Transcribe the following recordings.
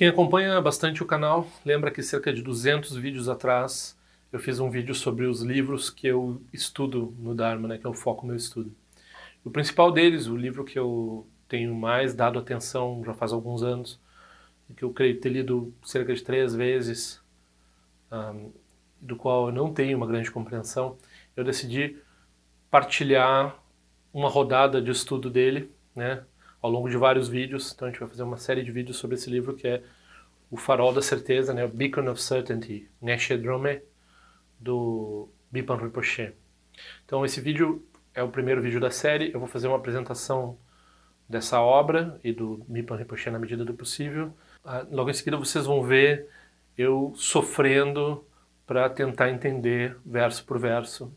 Quem acompanha bastante o canal lembra que cerca de 200 vídeos atrás eu fiz um vídeo sobre os livros que eu estudo no Dharma, né, que é o foco meu estudo. O principal deles, o livro que eu tenho mais dado atenção já faz alguns anos, que eu creio ter lido cerca de três vezes, um, do qual eu não tenho uma grande compreensão, eu decidi partilhar uma rodada de estudo dele, né, ao longo de vários vídeos. Então a gente vai fazer uma série de vídeos sobre esse livro que é o Farol da Certeza, né, o Beacon of Certainty, Neshe Drome, do Bipan Rinpoche. Então esse vídeo é o primeiro vídeo da série, eu vou fazer uma apresentação dessa obra e do Bipan Rinpoche na medida do possível. Ah, logo em seguida vocês vão ver eu sofrendo para tentar entender verso por verso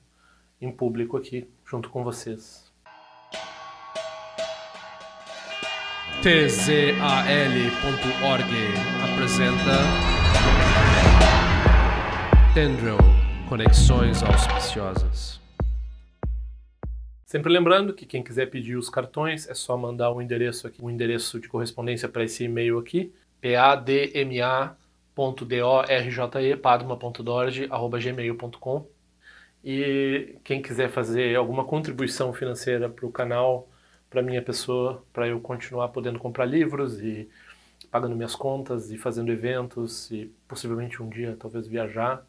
em público aqui junto com vocês. tzal.org apresenta Tendril Conexões Auspiciosas. Sempre lembrando que quem quiser pedir os cartões é só mandar o um endereço aqui, o um endereço de correspondência para esse e-mail aqui, padma.dorje, padma.dorje@gmail.com. E quem quiser fazer alguma contribuição financeira para o canal, para minha pessoa, para eu continuar podendo comprar livros e pagando minhas contas e fazendo eventos e possivelmente um dia talvez viajar.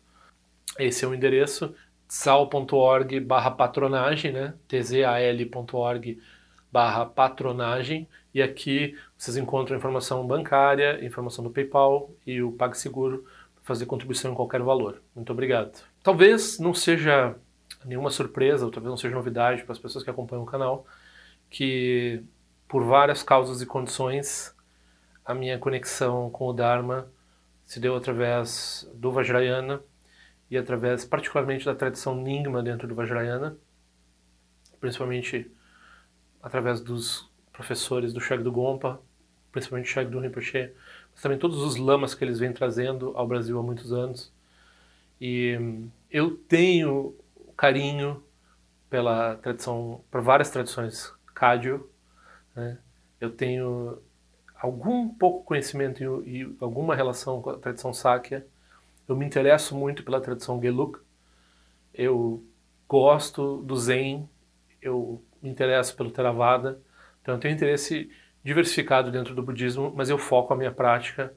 Esse é o endereço sal.org barra patronagem, né? tzal.org barra patronagem e aqui vocês encontram informação bancária, informação do PayPal e o PagSeguro para fazer contribuição em qualquer valor. Muito obrigado. Talvez não seja nenhuma surpresa, ou talvez não seja novidade para as pessoas que acompanham o canal, que por várias causas e condições a minha conexão com o Dharma se deu através do Vajrayana e através particularmente da tradição Nyingma dentro do Vajrayana, principalmente através dos professores do Shag do Gompa, principalmente Shag do Rinpoche, mas também todos os lamas que eles vêm trazendo ao Brasil há muitos anos. E eu tenho carinho pela tradição, por várias tradições Cádio. Né? Eu tenho algum pouco conhecimento e, e, alguma relação com a tradição Sakya. Eu me interesso muito pela tradição Geluk. Eu gosto do Zen. Eu me interesso pelo Theravada. Então eu tenho interesse diversificado dentro do budismo, mas eu foco a minha prática.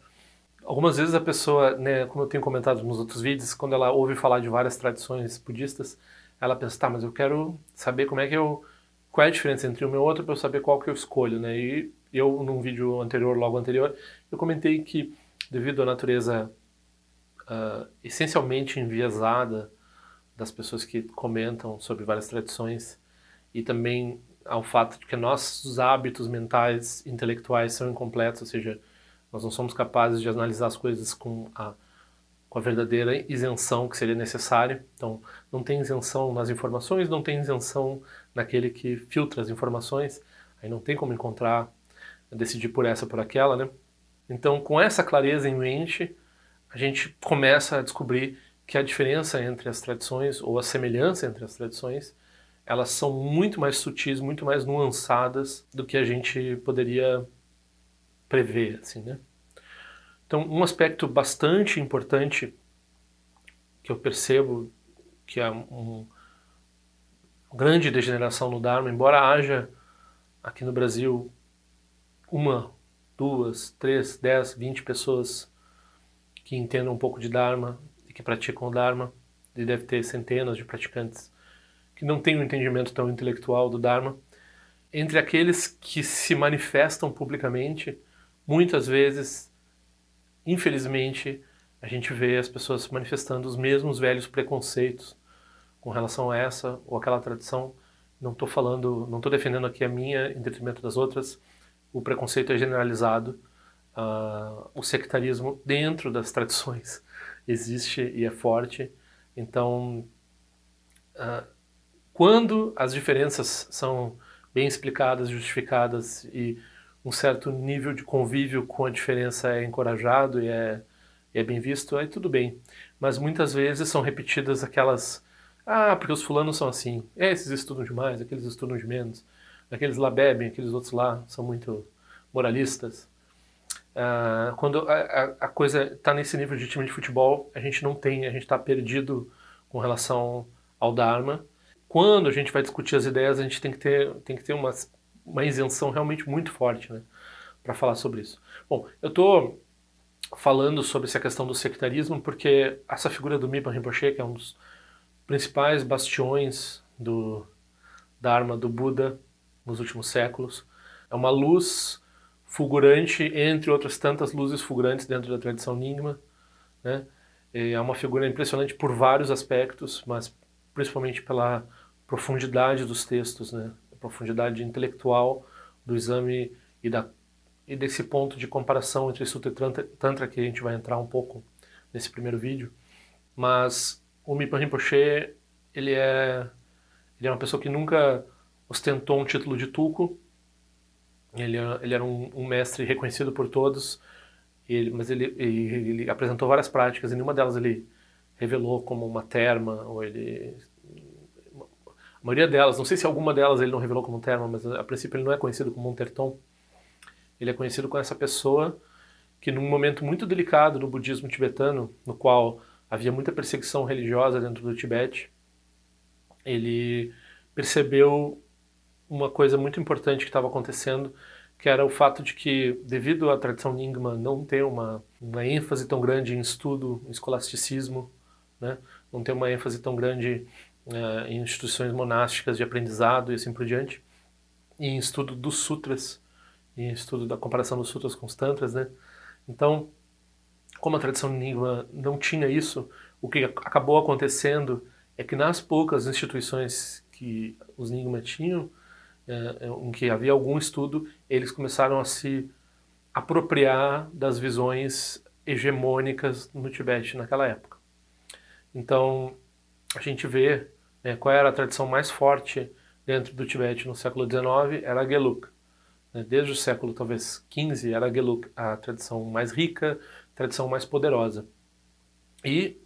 Algumas vezes a pessoa, né, como eu tenho comentado nos outros vídeos, quando ela ouve falar de várias tradições budistas, ela pensa, tá, mas eu quero saber como é que eu qual é a diferença entre uma e outra para eu saber qual que eu escolho, né? E eu, num vídeo anterior, logo anterior, eu comentei que devido à natureza uh, essencialmente enviesada das pessoas que comentam sobre várias tradições e também ao fato de que nossos hábitos mentais, intelectuais são incompletos, ou seja, nós não somos capazes de analisar as coisas com a, com a verdadeira isenção que seria necessário. Então, não tem isenção nas informações, não tem isenção naquele que filtra as informações, aí não tem como encontrar, decidir por essa por aquela, né? Então, com essa clareza em mente, a gente começa a descobrir que a diferença entre as tradições, ou a semelhança entre as tradições, elas são muito mais sutis, muito mais nuançadas do que a gente poderia prever, assim, né? Então, um aspecto bastante importante que eu percebo que é um, grande degeneração no Dharma, embora haja aqui no Brasil uma, duas, três, dez, vinte pessoas que entendam um pouco de Dharma e que praticam o Dharma, e deve ter centenas de praticantes que não têm um entendimento tão intelectual do Dharma. Entre aqueles que se manifestam publicamente, muitas vezes, infelizmente, a gente vê as pessoas manifestando os mesmos velhos preconceitos com relação a essa ou aquela tradição. Não estou falando, não estou defendendo aqui a minha em detrimento das outras. O preconceito é generalizado. Uh, o sectarismo dentro das tradições existe e é forte. Então, uh, quando as diferenças são bem explicadas, justificadas e um certo nível de convívio com a diferença é encorajado e é, é bem visto, aí tudo bem. Mas muitas vezes são repetidas aquelas ah, porque os fulanos são assim. Esses estudam demais, aqueles estudam de menos. Aqueles lá bebem, aqueles outros lá são muito moralistas. Uh, quando a, a coisa está nesse nível de time de futebol, a gente não tem, a gente está perdido com relação ao Dharma. Quando a gente vai discutir as ideias, a gente tem que ter, tem que ter uma, uma isenção realmente muito forte né, para falar sobre isso. Bom, eu estou falando sobre essa questão do sectarismo porque essa figura do Mipa Rinpoche, que é um dos principais bastiões do Dharma, do Buda, nos últimos séculos, é uma luz fulgurante entre outras tantas luzes fulgurantes dentro da tradição Nyingma. Né? É uma figura impressionante por vários aspectos, mas principalmente pela profundidade dos textos, né? a profundidade intelectual do exame e, da, e desse ponto de comparação entre Sutra e Tantra que a gente vai entrar um pouco nesse primeiro vídeo. Mas o Mipa Rinpoche, ele é, ele é uma pessoa que nunca ostentou um título de Tuco, ele, ele era um, um, mestre reconhecido por todos, ele, mas ele, ele, ele, apresentou várias práticas e nenhuma delas ele revelou como uma terma, ou ele... A maioria delas, não sei se alguma delas ele não revelou como terma, mas a princípio ele não é conhecido como um terton. Ele é conhecido como essa pessoa que num momento muito delicado no budismo tibetano, no qual havia muita perseguição religiosa dentro do Tibete, ele percebeu uma coisa muito importante que estava acontecendo, que era o fato de que, devido à tradição Nyingma não ter uma, uma ênfase tão grande em estudo, em escolasticismo, né? não ter uma ênfase tão grande uh, em instituições monásticas de aprendizado e assim por diante, e em estudo dos sutras, e em estudo da comparação dos sutras com os tantras, né? Então, como a tradição Nyingma não tinha isso, o que acabou acontecendo é que nas poucas instituições que os Nyingma tinham, é, é, em que havia algum estudo, eles começaram a se apropriar das visões hegemônicas no Tibete naquela época. Então, a gente vê né, qual era a tradição mais forte dentro do Tibete no século XIX, era a Geluk. Né, desde o século talvez XV era a Geluk a tradição mais rica, tradição mais poderosa. E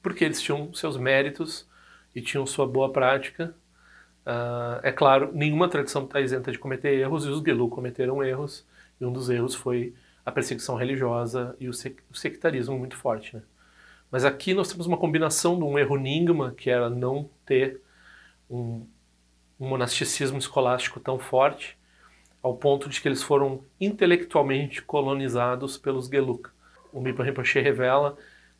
porque eles tinham seus méritos e tinham sua boa prática, Uh, é claro, nenhuma tradição está isenta de cometer erros, e os Gelu cometeram erros, e um dos erros foi a perseguição religiosa e o, sec o sectarismo muito forte. Né? Mas aqui nós temos uma combinação de um erro Nyingma, que era não ter um, um monasticismo escolástico tão forte, ao ponto de que eles foram intelectualmente colonizados pelos Geluk. O Mipa Rinpoche revela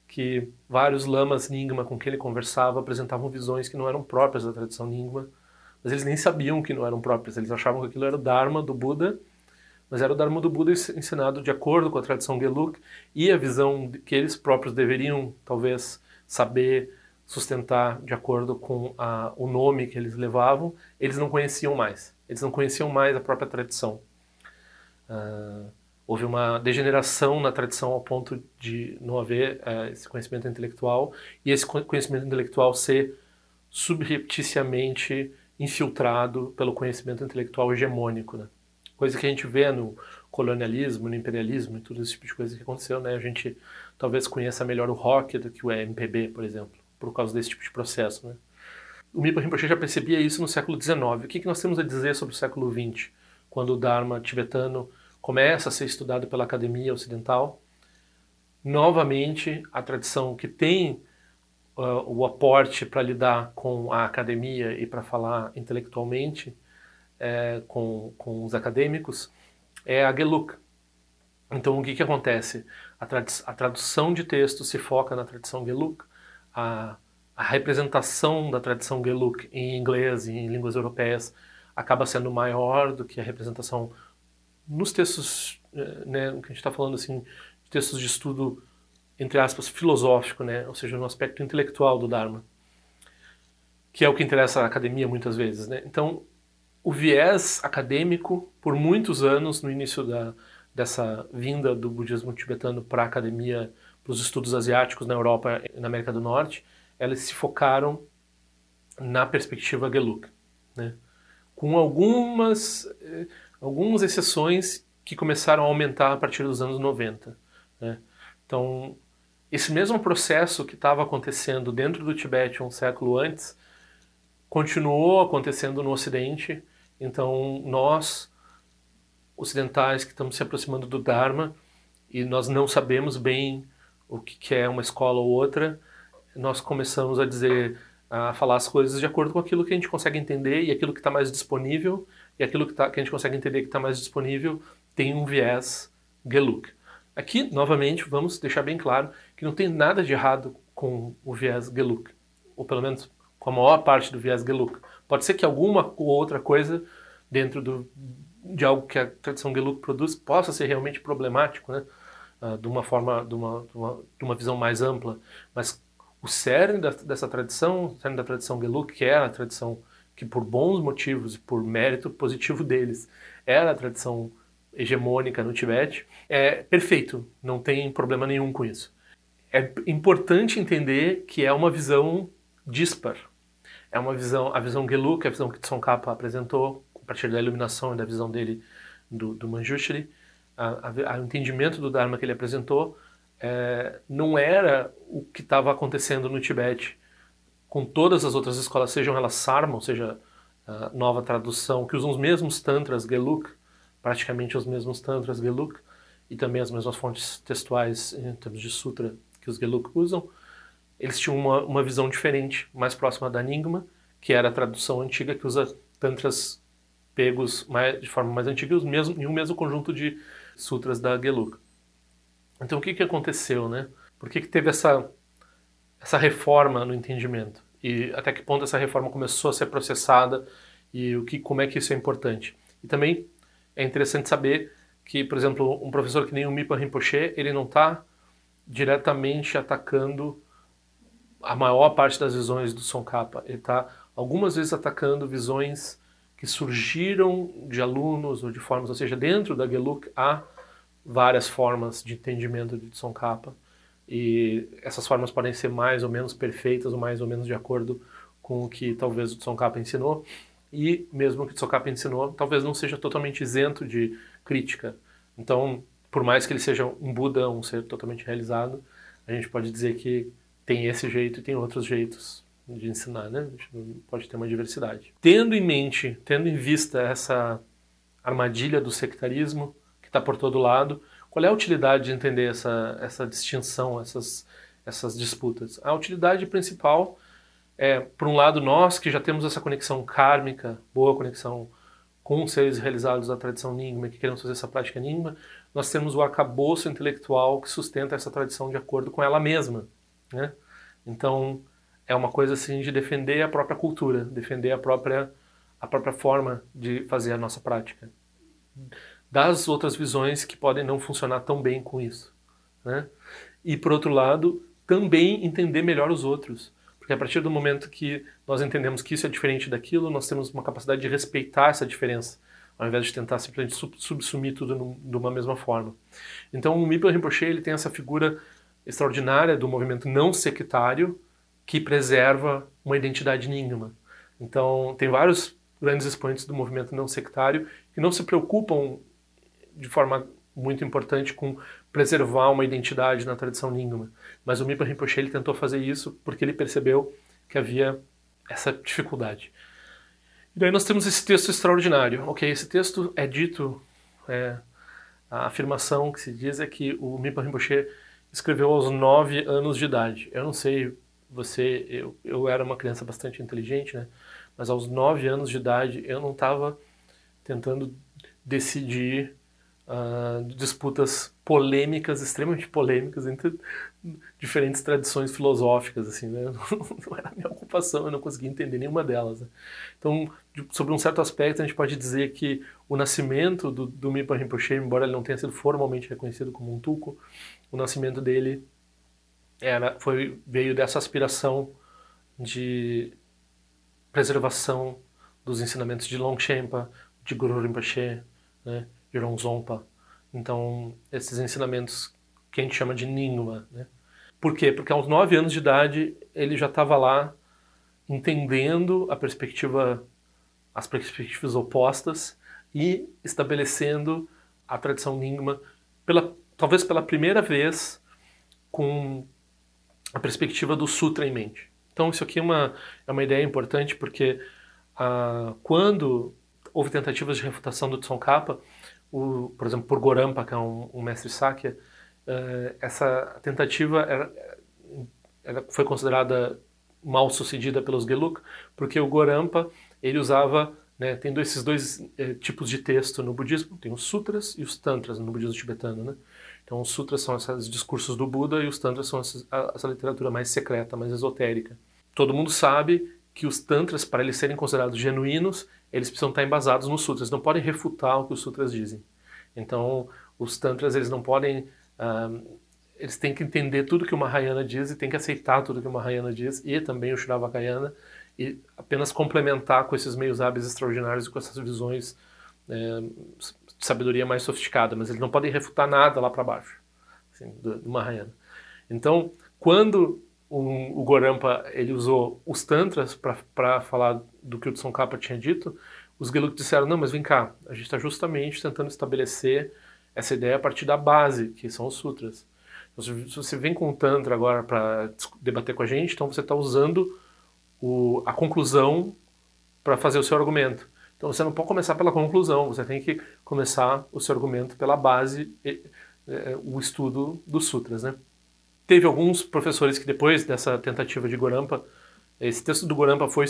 que vários lamas Nyingma com quem ele conversava apresentavam visões que não eram próprias da tradição Nyingma, mas eles nem sabiam que não eram próprios, eles achavam que aquilo era o Dharma do Buda, mas era o Dharma do Buda ensinado de acordo com a tradição Geluk e a visão que eles próprios deveriam, talvez, saber sustentar de acordo com a, o nome que eles levavam, eles não conheciam mais. Eles não conheciam mais a própria tradição. Uh, houve uma degeneração na tradição ao ponto de não haver uh, esse conhecimento intelectual e esse conhecimento intelectual ser subrepticiamente infiltrado pelo conhecimento intelectual hegemônico, né? Coisa que a gente vê no colonialismo, no imperialismo e tudo esse tipo de coisa que aconteceu, né? A gente talvez conheça melhor o rock do que o MPB, por exemplo, por causa desse tipo de processo, né? O Mipa Rinpoche já percebia isso no século XIX. O que, que nós temos a dizer sobre o século XX, quando o Dharma tibetano começa a ser estudado pela academia ocidental? Novamente, a tradição que tem uh, o aporte para lidar com a academia e para falar intelectualmente é, com, com os acadêmicos é a Geluk. Então, o que, que acontece? A, tradu a tradução de texto se foca na tradição Geluk, a, a representação da tradição Geluk em inglês e em línguas europeias acaba sendo maior do que a representação nos textos, eh, né, que a gente está falando assim, textos de estudo entre aspas, filosófico, né? ou seja, no aspecto intelectual do Dharma, que é o que interessa à academia muitas vezes. Né? Então, o viés acadêmico, por muitos anos, no início da, dessa vinda do budismo tibetano para a academia, para os estudos asiáticos na Europa e na América do Norte, elas se focaram na perspectiva Geluk, né? com algumas, eh, algumas exceções que começaram a aumentar a partir dos anos 90. Né? Então, esse mesmo processo que estava acontecendo dentro do Tibete um século antes continuou acontecendo no Ocidente. Então, nós, ocidentais que estamos se aproximando do Dharma, e nós não sabemos bem o que é uma escola ou outra, nós começamos a dizer, a falar as coisas de acordo com aquilo que a gente consegue entender e aquilo que está mais disponível e aquilo que, tá, que a gente consegue entender que está mais disponível tem um viés Geluk. Aqui, novamente, vamos deixar bem claro que não tem nada de errado com o viés Geluk, ou pelo menos com a maior parte do viés Geluk. Pode ser que alguma ou outra coisa dentro do, de algo que a tradição Geluk produz possa ser realmente problemático, né? Uh, de uma forma, de uma, de uma, de uma visão mais ampla, mas o cerne da, dessa tradição, o cerne da tradição Geluk, que era a tradição que por bons motivos e por mérito positivo deles era a tradição hegemônica no Tibete, é perfeito, não tem problema nenhum com isso. É importante entender que é uma visão dispar. É uma visão, a visão Geluk, a visão que Tsongkhapa apresentou, a partir da iluminação e da visão dele do, do Manjushri, o entendimento do Dharma que ele apresentou é, não era o que estava acontecendo no Tibete com todas as outras escolas, sejam elas Sarma, ou seja, nova tradução, que usam os mesmos tantras Geluk, praticamente os mesmos tantras Geluk, e também as mesmas fontes textuais em termos de sutra que os Geluk usam, eles tinham uma, uma visão diferente, mais próxima da Nyingma, que era a tradução antiga que usa tantras pegos mais, de forma mais antiga e, mesmo, e o mesmo conjunto de sutras da Geluk. Então o que, que aconteceu, né? Por que, que teve essa, essa reforma no entendimento? E até que ponto essa reforma começou a ser processada e o que, como é que isso é importante? E também é interessante saber que, por exemplo, um professor que nem o Mipa Rinpoche, ele não está diretamente atacando a maior parte das visões do Tsongkhapa. Ele está algumas vezes atacando visões que surgiram de alunos ou de formas, ou seja, dentro da Geluk há várias formas de entendimento de Tsongkhapa e essas formas podem ser mais ou menos perfeitas ou mais ou menos de acordo com o que talvez o Tsongkhapa ensinou e mesmo que o Tsongkhapa ensinou talvez não seja totalmente isento de crítica. Então, por mais que ele seja um Buda, um ser totalmente realizado, a gente pode dizer que tem esse jeito e tem outros jeitos de ensinar, né? A gente pode ter uma diversidade. Tendo em mente, tendo em vista essa armadilha do sectarismo que está por todo lado, qual é a utilidade de entender essa, essa distinção, essas, essas disputas? A utilidade principal é, por um lado, nós que já temos essa conexão kármica, boa conexão com seres realizados da tradição Nyingma, que queremos fazer essa prática Nyingma, nós temos o arcabouço intelectual que sustenta essa tradição de acordo com ela mesma. Né? Então, é uma coisa assim de defender a própria cultura, defender a própria a própria forma de fazer a nossa prática. Das outras visões que podem não funcionar tão bem com isso, né? E por outro lado, também entender melhor os outros, porque a partir do momento que nós entendemos que isso é diferente daquilo, nós temos uma capacidade de respeitar essa diferença, ao invés de tentar simplesmente subsumir tudo de uma mesma forma. Então, o Mipa Rinpoche ele tem essa figura extraordinária do movimento não sectário, que preserva uma identidade Nyingma. Então, tem vários grandes expoentes do movimento não sectário que não se preocupam de forma muito importante com preservar uma identidade na tradição Nyingma. Mas o Mipa Rinpoche ele tentou fazer isso porque ele percebeu que havia essa dificuldade. E daí nós temos esse texto extraordinário. Ok, esse texto é dito, é, a afirmação que se diz é que o Mipa Rinpoche escreveu aos nove anos de idade. Eu não sei você, eu, eu era uma criança bastante inteligente, né? Mas aos nove anos de idade eu não estava tentando decidir uh, disputas polêmicas, extremamente polêmicas entre diferentes tradições filosóficas, assim, né? Não era a minha ocupação, eu não conseguia entender nenhuma delas. Né? Então, de, sobre um certo aspecto, a gente pode dizer que o nascimento do, do Mipa Rinpoche, embora ele não tenha sido formalmente reconhecido como um tuco, o nascimento dele era, foi, veio dessa aspiração de preservação dos ensinamentos de Longchenpa, de Guru Rinpoche, né, de Ronzompa. Então, esses ensinamentos que a gente chama de Nyingma. Né? Por quê? Porque aos nove anos de idade ele já estava lá entendendo a perspectiva, as perspectivas opostas e estabelecendo a tradição Nyingma, pela, talvez pela primeira vez, com a perspectiva do Sutra em mente. Então, isso aqui é uma, é uma ideia importante porque ah, quando houve tentativas de refutação do Tsongkhapa, o, por exemplo, por Gorampa, que é um, um mestre Sakya, uh, essa tentativa era, era, foi considerada mal sucedida pelos Geluk, porque o Gorampa ele usava, né, esses dois eh, tipos de texto no budismo, tem os sutras e os tantras no budismo tibetano, né? Então os sutras são esses discursos do Buda e os tantras são essa literatura mais secreta, mais esotérica. Todo mundo sabe que os tantras, para eles serem considerados genuínos, eles precisam estar embasados nos sutras, não podem refutar o que os sutras dizem. Então, os tantras eles não podem, uh, eles têm que entender tudo que o Mahayana diz e têm que aceitar tudo que o Mahayana diz e também o Shravakayana e apenas complementar com esses meios hábeis extraordinários e com essas visões é, de sabedoria mais sofisticada, mas eles não podem refutar nada lá para baixo, assim, do, do Mahayana. Então, quando um, o Gorampa ele usou os tantras para falar do que o Tsongkhapa tinha dito, os Geluk disseram, não, mas vem cá, a gente está justamente tentando estabelecer essa ideia a partir da base, que são os sutras. Então, se você vem com o Tantra agora para debater com a gente, então você está usando o, a conclusão para fazer o seu argumento. Então você não pode começar pela conclusão, você tem que começar o seu argumento pela base, e, o estudo dos sutras, né? Teve alguns professores que depois dessa tentativa de Gorampa, esse texto do Gorampa foi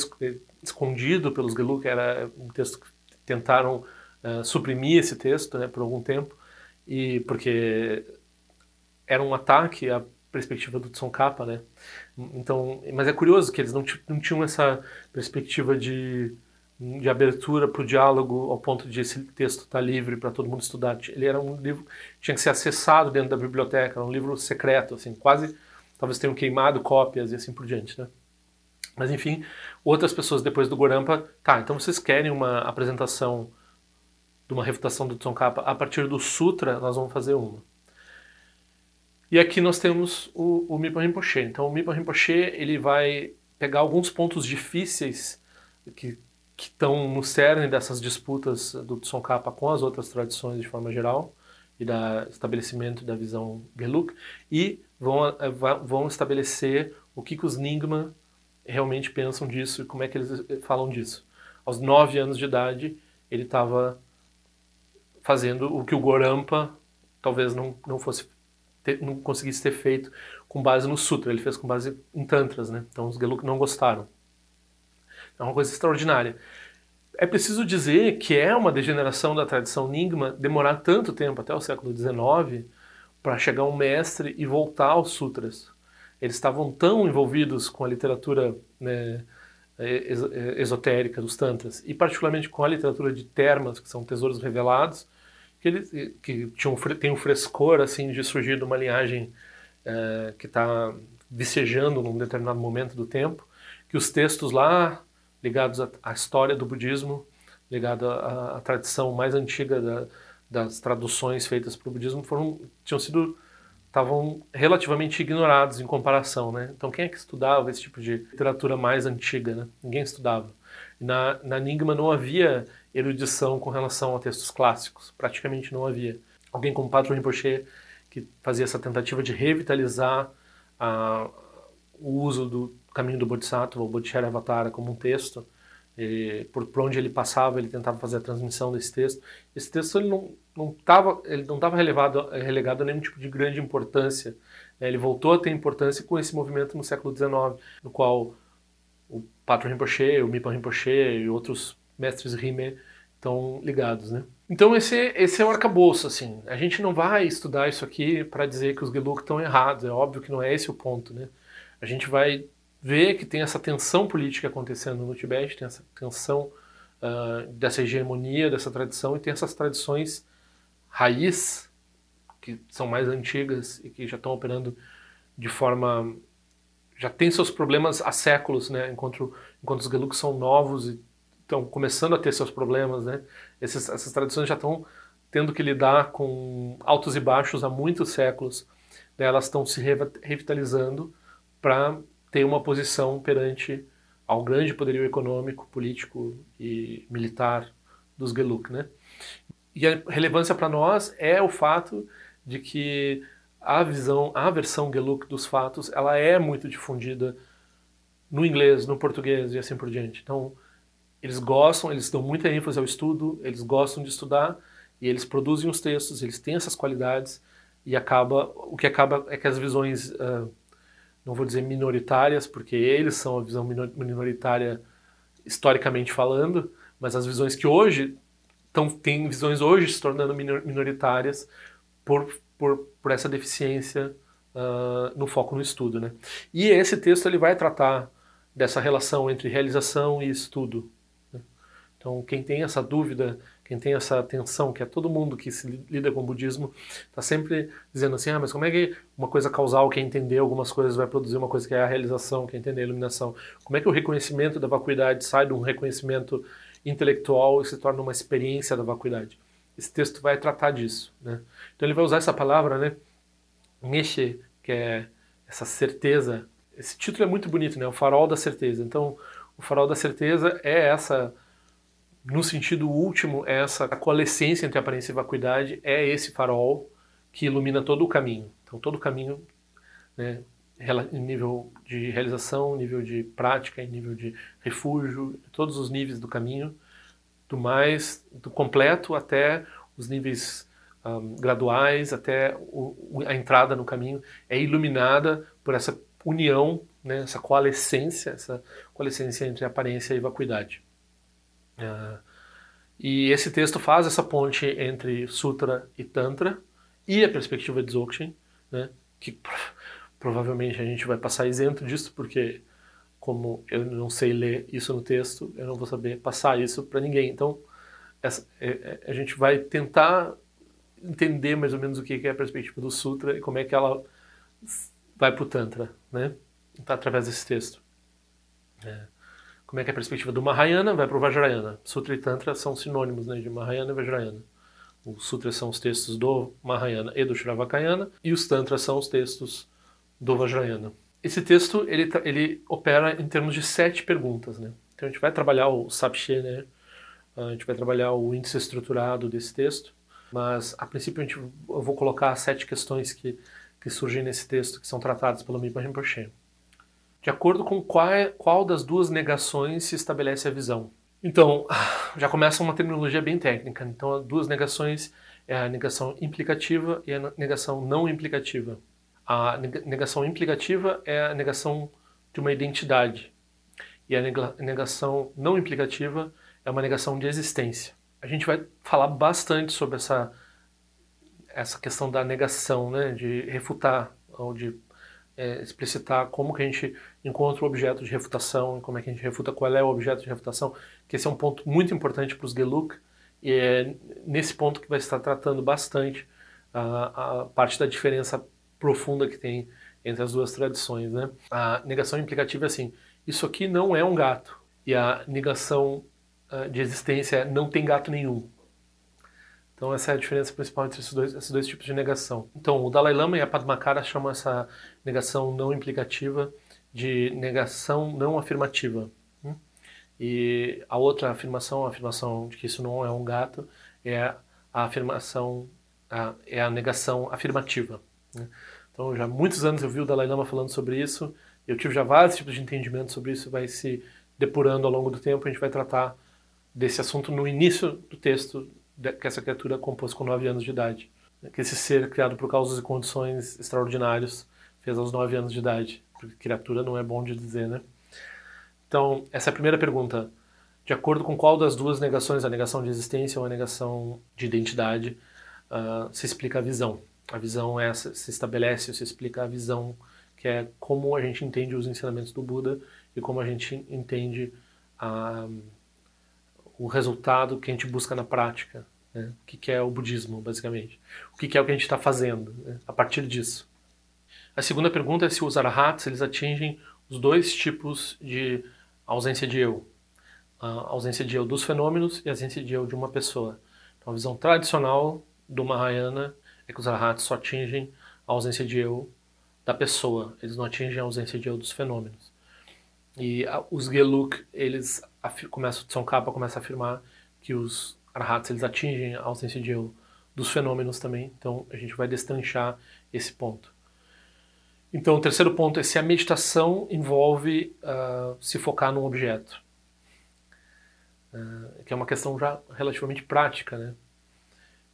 escondido pelos Geluk, era um texto que tentaram uh, suprimir esse texto né, por algum tempo, e porque era um ataque à perspectiva do Tsongkhapa, né? Então, mas é curioso que eles não, não tinham essa perspectiva de, de abertura para o diálogo ao ponto de esse texto estar tá livre para todo mundo estudar. Ele era um livro tinha que ser acessado dentro da biblioteca, era um livro secreto, assim, quase talvez tenham queimado cópias e assim por diante, né? Mas enfim, outras pessoas depois do Gorampa, tá, então vocês querem uma apresentação de uma refutação do Tsongkhapa a partir do Sutra, nós vamos fazer uma. E aqui nós temos o, o Mipa Rinpoche. Então o Mipa Rinpoche ele vai pegar alguns pontos difíceis que que estão no cerne dessas disputas do Tsongkhapa com as outras tradições de forma geral e da estabelecimento da visão Geluk e vão, eh, vão estabelecer o que, que os Nyingma realmente pensam disso e como é que eles eh, falam disso. Aos nove anos de idade, ele estava fazendo o que o Gorampa talvez não, não fosse ter, não conseguisse ter feito com base no Sutra, ele fez com base em Tantras, né? Então os Geluk não gostaram. É uma coisa extraordinária. É preciso dizer que é uma degeneração da tradição Nyingma demorar tanto tempo, até o século XIX, para chegar um mestre e voltar aos sutras. Eles estavam tão envolvidos com a literatura né, esotérica dos tantras e particularmente com a literatura de termas, que são tesouros revelados, que eles que tinham tem um frescor assim de surgir de uma linhagem é, que está vicejando num determinado momento do tempo, que os textos lá ligados à, história do budismo, ligados à, à tradição mais antiga da, das traduções feitas para o budismo, foram tinham sido estavam relativamente ignorados em comparação, né? Então quem é que estudava esse tipo de literatura mais antiga, né? Ninguém estudava. Na, na Enigma não havia erudição com relação a textos clássicos, praticamente não havia. Alguém como Patro Rinpoche, que fazia essa tentativa de revitalizar a, o uso do caminho do Bodhisattva, o Bodhisattva como um texto, e por, por onde ele passava, ele tentava fazer a transmissão desse texto. Esse texto ele não não estava ele não estava relegado a nenhum tipo de grande importância. Né? Ele voltou a ter importância com esse movimento no século XIX, no qual o Patro Rinpoche, o Mipa Rinpoche e outros mestres Rime estão ligados, né? Então esse, esse é o arcabouço, assim. A gente não vai estudar isso aqui para dizer que os Geluk estão errados, é óbvio que não é esse o ponto, né? A gente vai ver que tem essa tensão política acontecendo no Tibete, tem essa tensão uh, dessa hegemonia, dessa tradição, e tem essas tradições raiz, que são mais antigas e que já estão operando de forma já tem seus problemas há séculos, né? Enquanto, enquanto os Geluks são novos e estão começando a ter seus problemas, né? Esses, essas tradições já estão tendo que lidar com altos e baixos há muitos séculos. Né? Elas estão se revitalizando para ter uma posição perante ao grande poderio econômico, político e militar dos Geluk, né? E a relevância para nós é o fato de que a visão, a versão Geluk dos fatos, ela é muito difundida no inglês, no português e assim por diante. Então, eles gostam, eles dão muita ênfase ao estudo, eles gostam de estudar e eles produzem os textos, eles têm essas qualidades e acaba o que acaba é que as visões uh, não vou dizer minoritárias porque eles são a visão minoritária historicamente falando mas as visões que hoje estão tem visões hoje se tornando minoritárias por, por, por essa deficiência uh, no foco no estudo né e esse texto ele vai tratar dessa relação entre realização e estudo né? então quem tem essa dúvida quem tem essa tensão, que é todo mundo que se lida com o budismo, está sempre dizendo assim, ah, mas como é que uma coisa causal, que é entender algumas coisas, vai produzir uma coisa que é a realização, que é entender a iluminação? Como é que o reconhecimento da vacuidade sai de um reconhecimento intelectual e se torna uma experiência da vacuidade? Esse texto vai tratar disso, né? Então ele vai usar essa palavra, né? Mexe, que é essa certeza. Esse título é muito bonito, né? O farol da certeza. Então, o farol da certeza é essa no sentido último, essa coalescência entre aparência e vacuidade é esse farol que ilumina todo o caminho. Então, todo o caminho, né, nível de realização, nível de prática, em nível de refúgio, todos os níveis do caminho, do mais, do completo até os níveis um, graduais, até o, a entrada no caminho, é iluminada por essa união, né, essa coalescência, essa coalescência entre aparência e vacuidade. Uh, e esse texto faz essa ponte entre Sutra e Tantra e a perspectiva de Dzogchen, né, que provavelmente a gente vai passar isento disso, porque como eu não sei ler isso no texto, eu não vou saber passar isso para ninguém. Então, essa, é, é, a gente vai tentar entender mais ou menos o que é a perspectiva do Sutra e como é que ela vai para o Tantra, né? Através desse texto. É como é que é a perspectiva do Mahayana vai para o Vajrayana. Sutra e Tantra são sinônimos né, de Mahayana e Vajrayana. Os sutras são os textos do Mahayana e do Shravakayana, e os Tantras são os textos do Vajrayana. Esse texto ele, ele opera em termos de sete perguntas. Né? Então a gente vai trabalhar o Sapshe, né? a gente vai trabalhar o índice estruturado desse texto, mas a princípio a gente, eu vou colocar sete questões que, que surgem nesse texto, que são tratadas pelo Mipa Rinpoche de acordo com qual, qual das duas negações se estabelece a visão. Então, já começa uma terminologia bem técnica. Então, duas negações é a negação implicativa e a negação não implicativa. A negação implicativa é a negação de uma identidade e a negação não implicativa é uma negação de existência. A gente vai falar bastante sobre essa essa questão da negação, né, de refutar ou de é, explicitar como que a gente encontra o objeto de refutação, como é que a gente refuta qual é o objeto de refutação, que esse é um ponto muito importante para os Geluk, e é nesse ponto que vai estar tratando bastante a, a parte da diferença profunda que tem entre as duas tradições. Né? A negação implicativa é assim, isso aqui não é um gato, e a negação uh, de existência é não tem gato nenhum. Então essa é a diferença principal entre esses dois, esses dois tipos de negação. Então o Dalai Lama e a Padmakara chamam essa negação não implicativa de negação não afirmativa. Hum? E a outra afirmação, a afirmação de que isso não é um gato, é a afirmação, a, é a negação afirmativa. Né? Então já há muitos anos eu vi o Dalai Lama falando sobre isso, eu tive já vários tipos de entendimento sobre isso, vai se depurando ao longo do tempo, a gente vai tratar desse assunto no início do texto que essa criatura compôs com 9 anos de idade. Que esse ser criado por causas e condições extraordinários fez aos 9 anos de idade. Porque criatura não é bom de dizer, né? Então, essa é a primeira pergunta. De acordo com qual das duas negações, a negação de existência ou a negação de identidade, uh, se explica a visão? A visão é essa, se estabelece, se explica a visão, que é como a gente entende os ensinamentos do Buda e como a gente entende a. Uh, o resultado que a gente busca na prática. Né? O que, que é o budismo, basicamente. O que, que é o que a gente está fazendo né? a partir disso. A segunda pergunta é se os arahats eles atingem os dois tipos de ausência de eu. A ausência de eu dos fenômenos e a ausência de eu de uma pessoa. Então, a visão tradicional do Mahayana é que os arahats só atingem a ausência de eu da pessoa, eles não atingem a ausência de eu dos fenômenos. E a, os Geluk, eles começa, São Capa começa a afirmar que os arhats eles atingem a ausência de eu dos fenômenos também. Então a gente vai destranchar esse ponto. Então o terceiro ponto é se a meditação envolve uh, se focar num objeto, uh, que é uma questão já relativamente prática, né?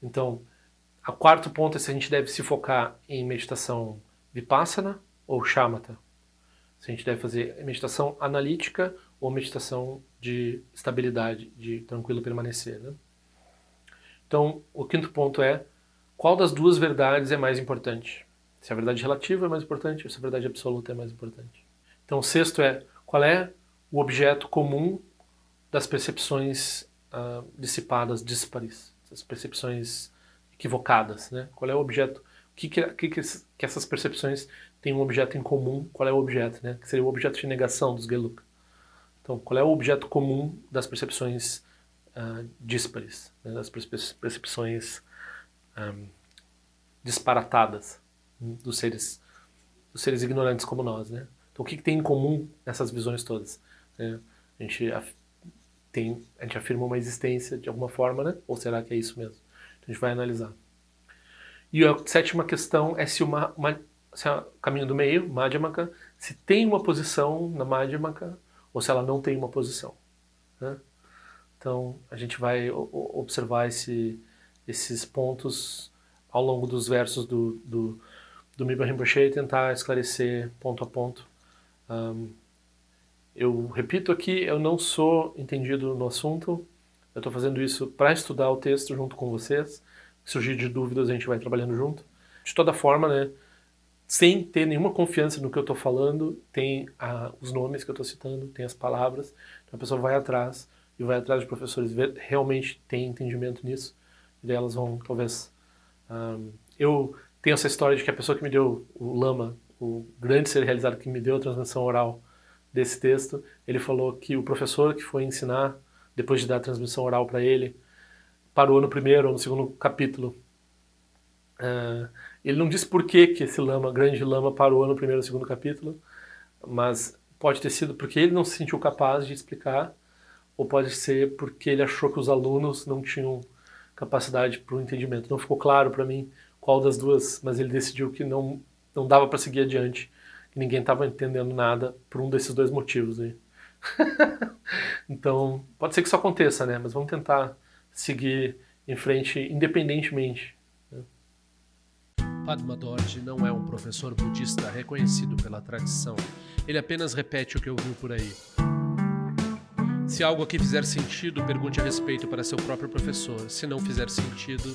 Então O quarto ponto é se a gente deve se focar em meditação vipassana ou shamatha. Se a gente deve fazer meditação analítica ou meditação de estabilidade, de tranquilo permanecer. Né? Então, o quinto ponto é qual das duas verdades é mais importante? Se a verdade relativa é mais importante ou se a verdade absoluta é mais importante? Então, o sexto é qual é o objeto comum das percepções uh, dissipadas, díspares, as percepções equivocadas, né? Qual é o objeto? O que, que, que, que essas percepções têm um objeto em comum? Qual é o objeto, né? Que seria o objeto de negação dos Geluk. Então, qual é o objeto comum das percepções uh, díspares, né? percepções um, disparatadas dos seres, dos seres ignorantes como nós, né? Então, o que, que tem em comum nessas visões todas? Né? A gente tem, a gente afirma uma existência de alguma forma, né? Ou será que é isso mesmo? Então a gente vai analisar. E a sétima questão é se o caminho do meio, Madhyamaka, se tem uma posição na Madhyamaka ou se ela não tem uma posição. Né? Então a gente vai observar esse, esses pontos ao longo dos versos do, do, do Miba Rinpoche e tentar esclarecer ponto a ponto um, eu repito aqui, eu não sou entendido no assunto, eu estou fazendo isso para estudar o texto junto com vocês. Se surgir de dúvidas, a gente vai trabalhando junto. De toda forma, né, sem ter nenhuma confiança no que eu estou falando, tem ah, os nomes que eu estou citando, tem as palavras, então a pessoa vai atrás e vai atrás de professores ver realmente tem entendimento nisso, e daí elas vão, talvez... Um, eu tenho essa história de que a pessoa que me deu o lama, o grande ser realizado que me deu a transmissão oral, desse texto, ele falou que o professor que foi ensinar, depois de dar a transmissão oral para ele, parou no primeiro ou no segundo capítulo. Uh, ele não disse por que, que esse lama, grande lama, parou no primeiro ou segundo capítulo, mas pode ter sido porque ele não se sentiu capaz de explicar, ou pode ser porque ele achou que os alunos não tinham capacidade para o entendimento. Não ficou claro para mim qual das duas, mas ele decidiu que não, não dava para seguir adiante que ninguém estava entendendo nada por um desses dois motivos aí. então, pode ser que isso aconteça, né? Mas vamos tentar seguir em frente independentemente. Né? Padma Dorje não é um professor budista reconhecido pela tradição. Ele apenas repete o que ouviu por aí. Se algo aqui fizer sentido, pergunte a respeito para seu próprio professor. Se não fizer sentido,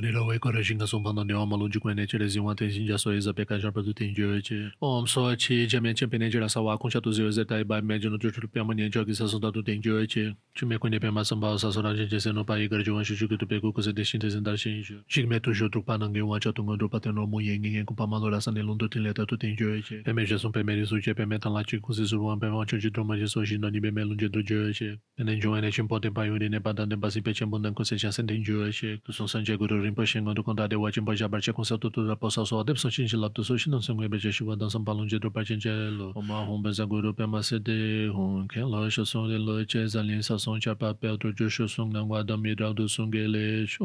Rila wei kora shinga songpa na niwa malunji kwen neche le zingwa ten shinja so eza peka jarpa tu ten jiwe che. Om so chi jamia chen pene jira sa wakun cha tu ziwe ze tai bai mejo no chuchul piyama nyen jo ki sa sonda tu ten jiwe che. Chume kwen ne pema samba sa sora jen jese no pa igar jiwan shu shuki tu peku kuse de shin te zindar shin ju. Shik me tu shu trukpa nange wa cha tunga drupa ten romu yen ngen kumpa malo la san nilun tu ten leta tu ten jiwe che. Peme jesun peme risu che peme tan la chi kuse suruwan peme wa chochi droma je so shin nani peme lunje tu jiwe che. Pene jiwa ne chin poten pa yuri ne pa dan den pasi pe chen bundan kuse cha sen ten jiwe che. Tu son san je guru rinpoche ngon du konda dewa chenpa xa barche kongsa tu tu rapa sa so adep san chinchi lab tu so shi nang sangwe beche shiwa dan san palung je dro parchen che lo oma hong benza gu ru pema se de hong ken lo sho song de lo che zan lin sa song cha pa pe otro jo sho song nang wa dam ye rao du song ge le sho